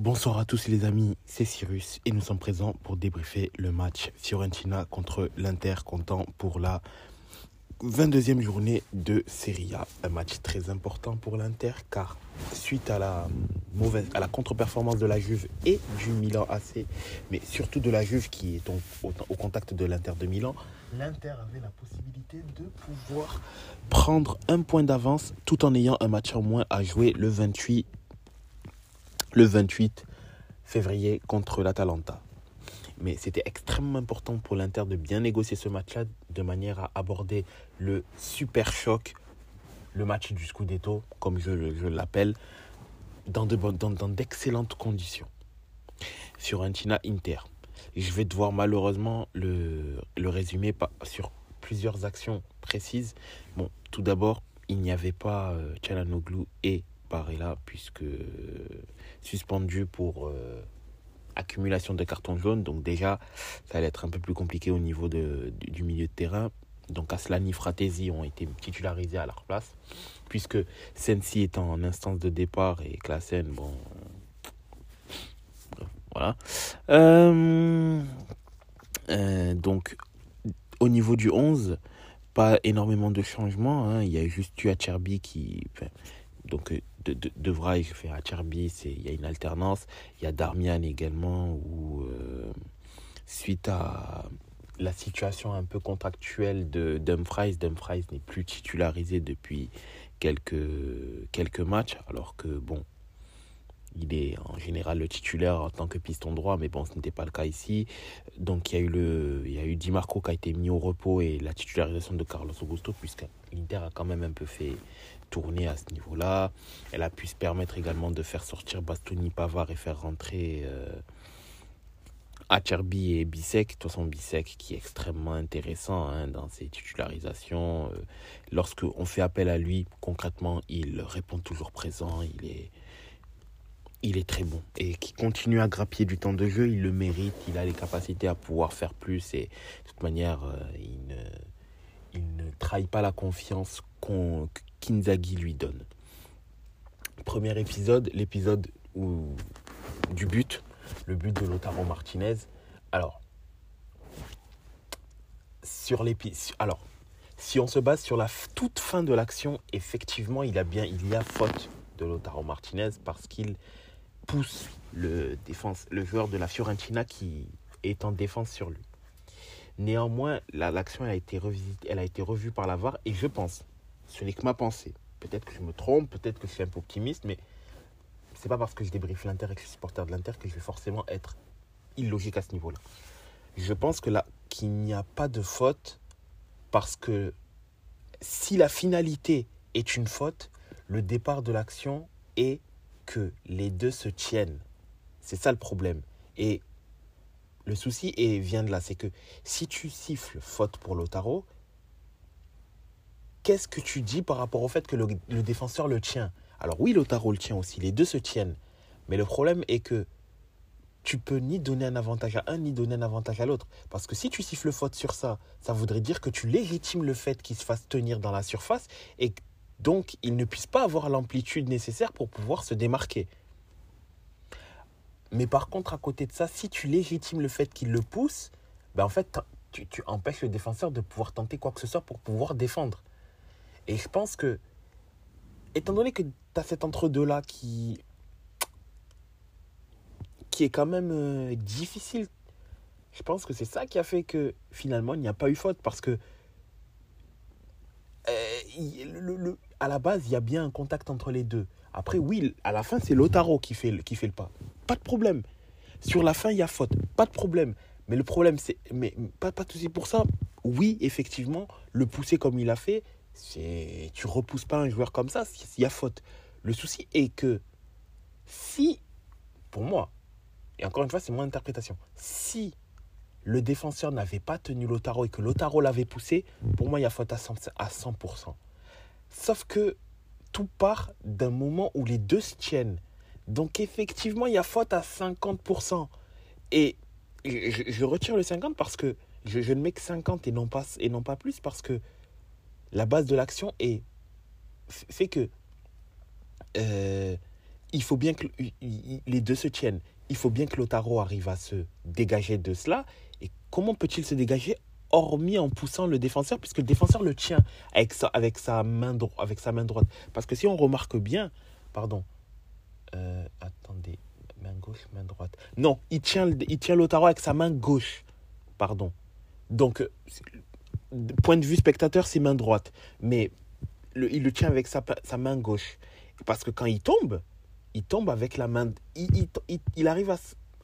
Bonsoir à tous les amis, c'est Cyrus et nous sommes présents pour débriefer le match Fiorentina contre l'Inter comptant pour la 22e journée de Serie A. Un match très important pour l'Inter car suite à la mauvaise contre-performance de la Juve et du Milan AC, mais surtout de la Juve qui est au, au, au contact de l'Inter de Milan, l'Inter avait la possibilité de pouvoir prendre un point d'avance tout en ayant un match en moins à jouer le 28 le 28 février contre l'Atalanta. Mais c'était extrêmement important pour l'Inter de bien négocier ce match-là de manière à aborder le super choc, le match du Scudetto, comme je, l'appelle, dans, de, dans, dans d'excellentes conditions. Fiorentina Inter. Je vais devoir malheureusement le, le résumer sur plusieurs actions précises. Bon, tout d'abord, il n'y avait pas euh, Chalanoglu et Barella puisque suspendu pour euh, accumulation de cartons jaunes. Donc déjà, ça allait être un peu plus compliqué au niveau de, du, milieu de terrain. Donc Aslani, Fratesi ont été titularisés à leur place. Puisque Sensi est en instance de départ et Klassen, bon... Voilà. Euh, euh, donc, au niveau du 11, pas énormément de changements. Hein. Il y a juste Acerbi qui... Enfin, donc de, de, de Vrij fait à il y a une alternance. Il y a Darmian également, où euh, suite à la situation un peu contractuelle de Dumfries, Dumfries n'est plus titularisé depuis quelques, quelques matchs, alors que bon, il est en général le titulaire en tant que piston droit, mais bon, ce n'était pas le cas ici. Donc il y a eu le, il y a eu Di Marco qui a été mis au repos et la titularisation de Carlos Augusto, puisque l'Inter a quand même un peu fait tourner à ce niveau-là. Elle a pu se permettre également de faire sortir Bastoni, Pavard et faire rentrer euh, Acerbi et Bissek. De toute façon, Bissek qui est extrêmement intéressant hein, dans ses titularisations. Euh, lorsque on fait appel à lui, concrètement, il répond toujours présent. Il est il est très bon et qui continue à grappiller du temps de jeu, il le mérite, il a les capacités à pouvoir faire plus et de toute manière, euh, il, ne, trahit pas la confiance qu'on lui donne. Premier épisode, l'épisode du but, le but de Lotaro Martinez. Alors, alors, si on se base sur la toute fin de l'action, effectivement, il, a bien, il y a faute de Lotaro Martinez parce qu'il pousse le, défense, le joueur de la Fiorentina qui est en défense sur lui. Néanmoins, l'action a, été elle a été revue par la VAR et je pense, ce n'est que ma pensée, peut-être que je me trompe, peut-être que je suis un peu optimiste, mais c'est pas parce que je débriefe l'Inter et que je suis supporter de l'Inter que je vais forcément être illogique à ce niveau-là. Je pense que là, qu'il n'y a pas de faute parce que si la finalité est une faute, le départ de l'action est que les deux se tiennent. C'est ça le problème. Et le souci est, vient de là, c'est que si tu siffles faute pour Lotaro, qu'est-ce que tu dis par rapport au fait que le, le, défenseur le tient? Alors oui, Lotaro le tient aussi, les deux se tiennent. Mais le problème est que tu peux ni donner un avantage à un, ni donner un avantage à l'autre. Parce que si tu siffles faute sur ça, ça voudrait dire que tu légitimes le fait qu'il se fasse tenir dans la surface et donc il ne puisse pas avoir l'amplitude nécessaire pour pouvoir se démarquer. Mais par contre, à côté de ça, si tu légitimes le fait qu'il le pousse, ben en fait, tu, empêches le défenseur de pouvoir tenter quoi que ce soit pour pouvoir défendre. Et je pense que, étant donné que tu as cet entre-deux-là qui, qui est quand même euh, difficile, je pense que c'est ça qui a fait que finalement il n'y a pas eu faute. Parce que euh, à la base, il y a bien un contact entre les deux. Après, oui, à la fin, c'est Lotaro qui fait, le pas. Pas de problème. Sur la fin, il y a faute. Pas de problème. Mais le problème, c'est. Mais pas, pas de souci pour ça. Oui, effectivement, le pousser comme il a fait, c'est. Tu repousses pas un joueur comme ça, il y a faute. Le souci est que si, pour moi, et encore une fois, c'est mon interprétation, si le défenseur n'avait pas tenu Lotaro et que Lotaro l'avait poussé, pour moi, il y a faute à 100%. À 100%. Sauf que tout part d'un moment où les deux se tiennent. Donc effectivement, il y a faute à 50%. Et je, retire le 50 parce que je, je, ne mets que 50 et non pas, et non pas plus parce que la base de l'action est fait que euh, il faut bien que les deux se tiennent. Il faut bien que Lotaro arrive à se dégager de cela. Et comment peut-il se dégager hormis en poussant le défenseur, puisque le défenseur le tient avec sa, avec sa, main, avec sa main droite. Parce que si on remarque bien, pardon, euh, attendez, main gauche, main droite. Non, il tient, il tient Lotaro avec sa main gauche, pardon. Donc, point de vue spectateur, c'est main droite. Mais il le tient avec sa, sa main gauche. Parce que quand il tombe, il tombe avec la main. Il, il, arrive à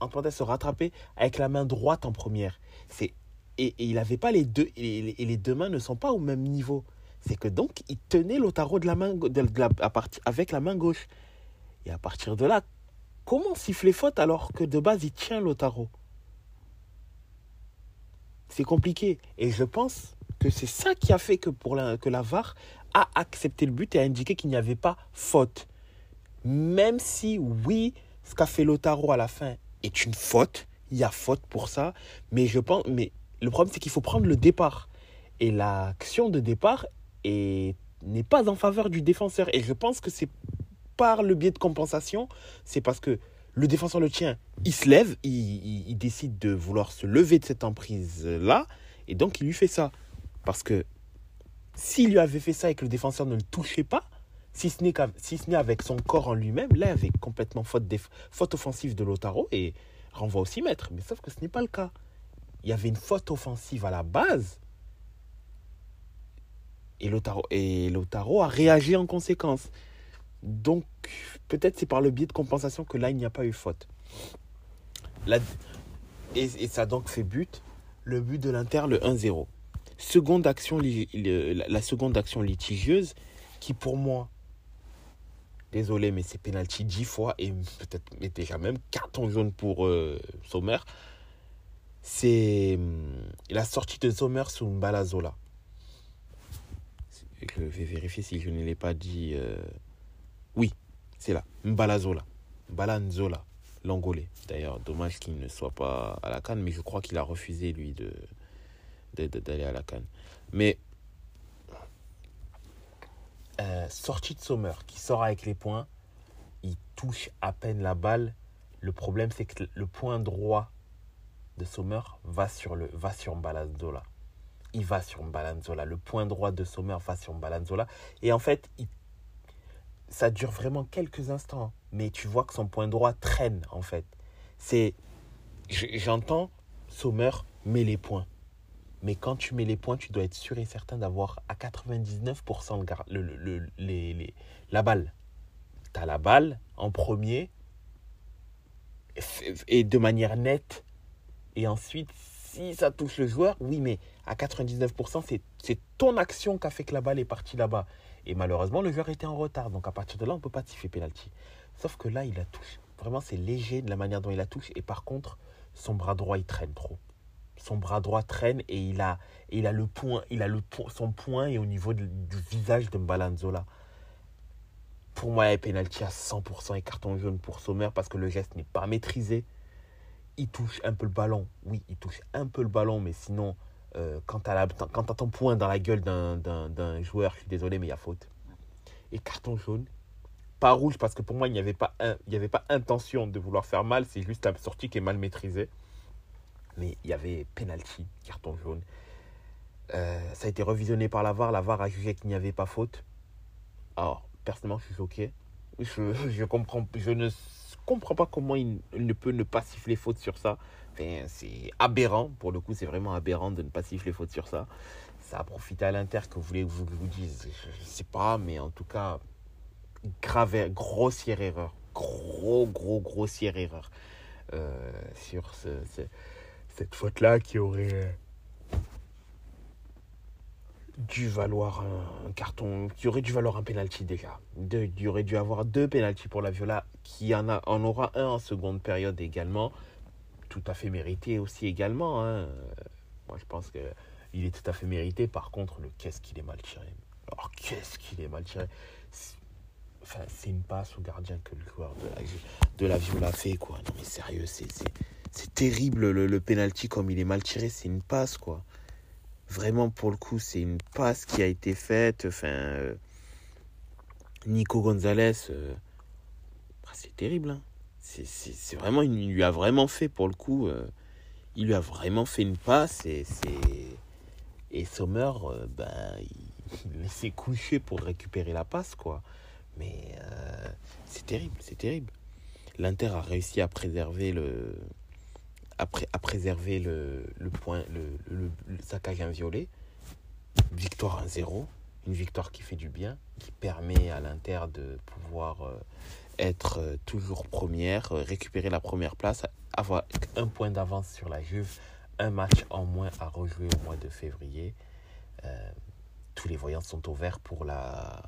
en se rattraper avec la main droite en première. C'est et, il n'avait pas les deux. Et les, deux mains ne sont pas au même niveau. C'est que donc, il tenait l'otaro de la main, à partir, avec la main gauche. Et à partir de là, comment siffler faute alors que de base, il tient l'otaro C'est compliqué. Et je pense que c'est ça qui a fait que, pour la, que la VAR a accepté le but et a indiqué qu'il n'y avait pas faute. Même si, oui, ce qu'a fait Lotaro à la fin est une faute, il y a faute pour ça, mais je pense, mais le problème c'est qu'il faut prendre le départ. Et l'action de départ n'est pas en faveur du défenseur. Et je pense que c'est par le biais de compensation, c'est parce que le défenseur le tient, il se lève, il, décide de vouloir se lever de cette emprise-là, et donc il lui fait ça. Parce que s'il lui avait fait ça et que le défenseur ne le touchait pas, si ce n'est avec son corps en lui-même, là, avait complètement faute, faute offensive de Lotaro et renvoie aussi maître. Mais sauf que ce n'est pas le cas. Il y avait une faute offensive à la base. Et Lotaro, et a réagi en conséquence. Donc, peut-être c'est par le biais de compensation que là, il n'y a pas eu faute. et, ça donc fait but. Le but de l'Inter, le 1-0. Seconde action, la seconde action litigieuse, qui pour moi Désolé, mais c'est penalty 10 fois et peut-être déjà même carton jaune pour euh, Sommer. C'est hum, la sortie de Sommer sous Mbalazola. Je vais vérifier si je ne l'ai pas dit. Euh, oui, c'est là. Mbalazola. Mbalanzola, l'Angolais. D'ailleurs, dommage qu'il ne soit pas à la canne, mais je crois qu'il a refusé, lui, de d'aller à la canne. Mais euh, sortie de Sommer qui sort avec les points, il touche à peine la balle. Le problème, c'est que le point droit de Sommer va sur, le, va sur Balanzola. Il va sur Balanzola. Le point droit de Sommer va sur Balanzola. Et en fait, ça dure vraiment quelques instants. Mais tu vois que son point droit traîne, en fait. C'est. J'entends Sommer met les points. Mais quand tu mets les points, tu dois être sûr et certain d'avoir à 99% le, le, les, la balle. Tu as la balle en premier et de manière nette. Et ensuite, si ça touche le joueur, oui, mais à 99%, c'est ton action qui a fait que la balle est partie là-bas. Et malheureusement, le joueur était en retard. Donc à partir de là, on ne peut pas siffler penalty. Sauf que là, il la touche. Vraiment, c'est léger de la manière dont il la touche. Et par contre, son bras droit, il traîne trop son bras droit traîne et il a, le point, il a le son point est au niveau du visage de Mbalanzola. Pour moi, il y a pénalty à 100% et carton jaune pour Sommer parce que le geste n'est pas maîtrisé. Il touche un peu le ballon. Oui, il touche un peu le ballon, mais sinon, euh, quand tu as, ton point dans la gueule d'un joueur, je suis désolé, mais il y a faute. Et carton jaune, pas rouge parce que pour moi, il n'y avait, pas avait pas intention de vouloir faire mal, c'est juste un sortie qui est mal maîtrisée mais il y avait penalty, carton jaune. Euh, ça a été revisionné par la VAR. La VAR a jugé qu'il n'y avait pas faute. Alors, personnellement, je suis choqué. Je, je, comprends, je ne comprends pas comment il ne peut ne pas siffler faute sur ça. C'est aberrant. Pour le coup, c'est vraiment aberrant de ne pas siffler faute sur ça. Ça a profité à l'Inter, que vous voulez que je vous dise. Je ne sais pas, mais en tout cas, grave, grossière erreur. Gros, gros, grossière erreur. Euh, sur ce, ce cette faute-là qui aurait euh, dû valoir un, carton, qui aurait dû valoir un penalty déjà. il aurait dû avoir deux penalties pour la Viola, qui en, a, en aura un en seconde période également, tout à fait mérité aussi également. Hein. Moi, je pense que il est tout à fait mérité. Par contre, le qu'est-ce qu'il est mal tiré? Alors, qu'est-ce qu'il est mal tiré? Enfin, c'est une passe au gardien que le joueur de la, de la Viola fait, quoi. Non, mais sérieux, c'est c'est terrible le, le penalty comme il est mal tiré, c'est une passe quoi. Vraiment pour le coup, c'est une passe qui a été faite. Enfin, euh, Nico Gonzalez, euh, terrible. Hein. C'est vraiment, il lui a vraiment fait pour le coup. Euh, il lui a vraiment fait une passe et et Sommer, euh, ben, il, s'est couché pour récupérer la passe quoi. Mais c'est terrible, c'est terrible. L'Inter a réussi à préserver le à, à préserver le, le point le, le, le saccage inviolé. Victoire 1-0, une victoire qui fait du bien, qui permet à l'Inter de pouvoir être euh, toujours première, euh, récupérer la première place, avoir un point d'avance sur la Juve, un match en moins à rejouer au mois de février. Euh, tous les voyants sont ouverts pour, la,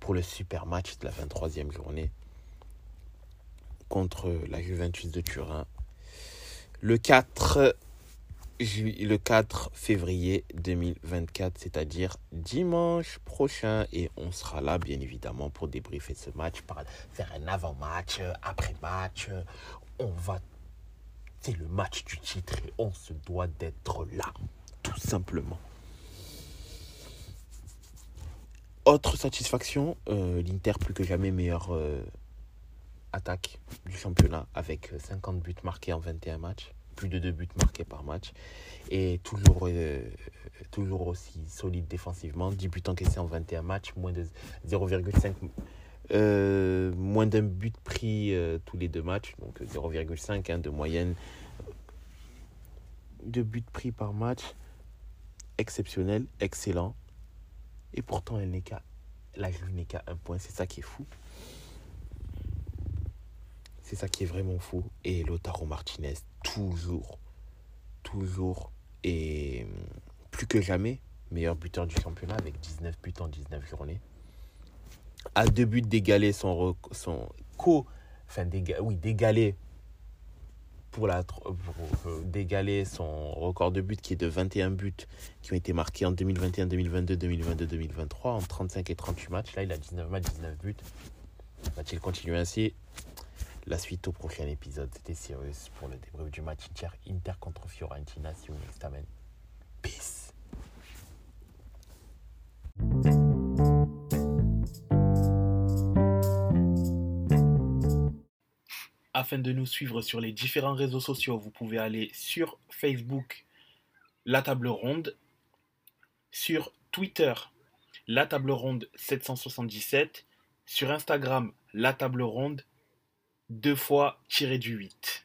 pour le super match de la 23e journée contre la Juventus de Turin. Le 4 le 4 février 2024, c'est-à-dire dimanche prochain. Et on sera là, bien évidemment, pour débriefer ce match, faire un avant-match, après-match. On va. C'est le match du titre et on se doit d'être là, tout simplement. Autre satisfaction, euh, l'Inter plus que jamais meilleure euh, attaque du championnat avec 50 buts marqués en 21 matchs plus de deux buts marqués par match. Et toujours, euh, toujours aussi solide défensivement. 10 buts encaissés en 21 matchs, moins de 0,5 euh, moins d'un but pris euh, tous les deux matchs, donc 0,5 hein, de moyenne. de buts pris par match, exceptionnel, excellent. Et pourtant, elle n'est qu'à, la Juve n'est qu'à un point, c'est ça qui est fou. C'est ça qui est vraiment fou. Et Lotaro Martinez, toujours, toujours, et plus que jamais, meilleur buteur du championnat avec 19 buts en 19 journées. À deux buts d'égaler son, son co. Enfin, oui, pour la euh, d'égaler son record de buts qui est de 21 buts qui ont été marqués en 2021, 2022, 2022, 2023 en 35 et 38 matchs. Là, il a 19 matchs, 19 buts. Va-t-il continuer ainsi la suite au prochain épisode, c'était Cyrus pour le débrief du match Inter, contre Fiorentina. See you next time. Peace. Afin de nous suivre sur les différents réseaux sociaux, vous pouvez aller sur Facebook, La Table Ronde, sur Twitter, La Table Ronde 777, sur Instagram, La Table Ronde deux fois tiré du 8.